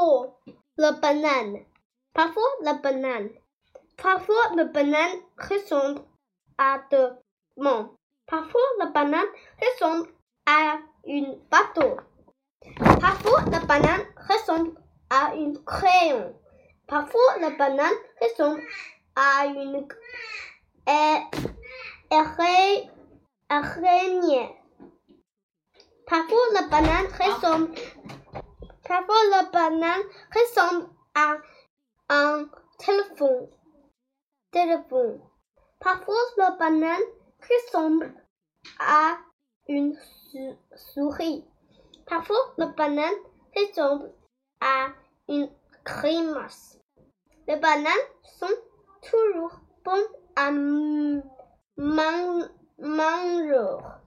Parfois, la banane. Parfois, la banane. Parfois, la banane ressemble à de mon. Parfois, la banane ressemble à une bateau. Parfois, la banane ressemble à une crayon. Parfois, la banane ressemble à une araignée. Parfois, la banane ressemble, parfois, la banane ressemble à un téléphone. téléphone. Parfois, la banane ressemble à une souris. Parfois, la banane ressemble à une grimace. Les bananes sont toujours bonnes à manger.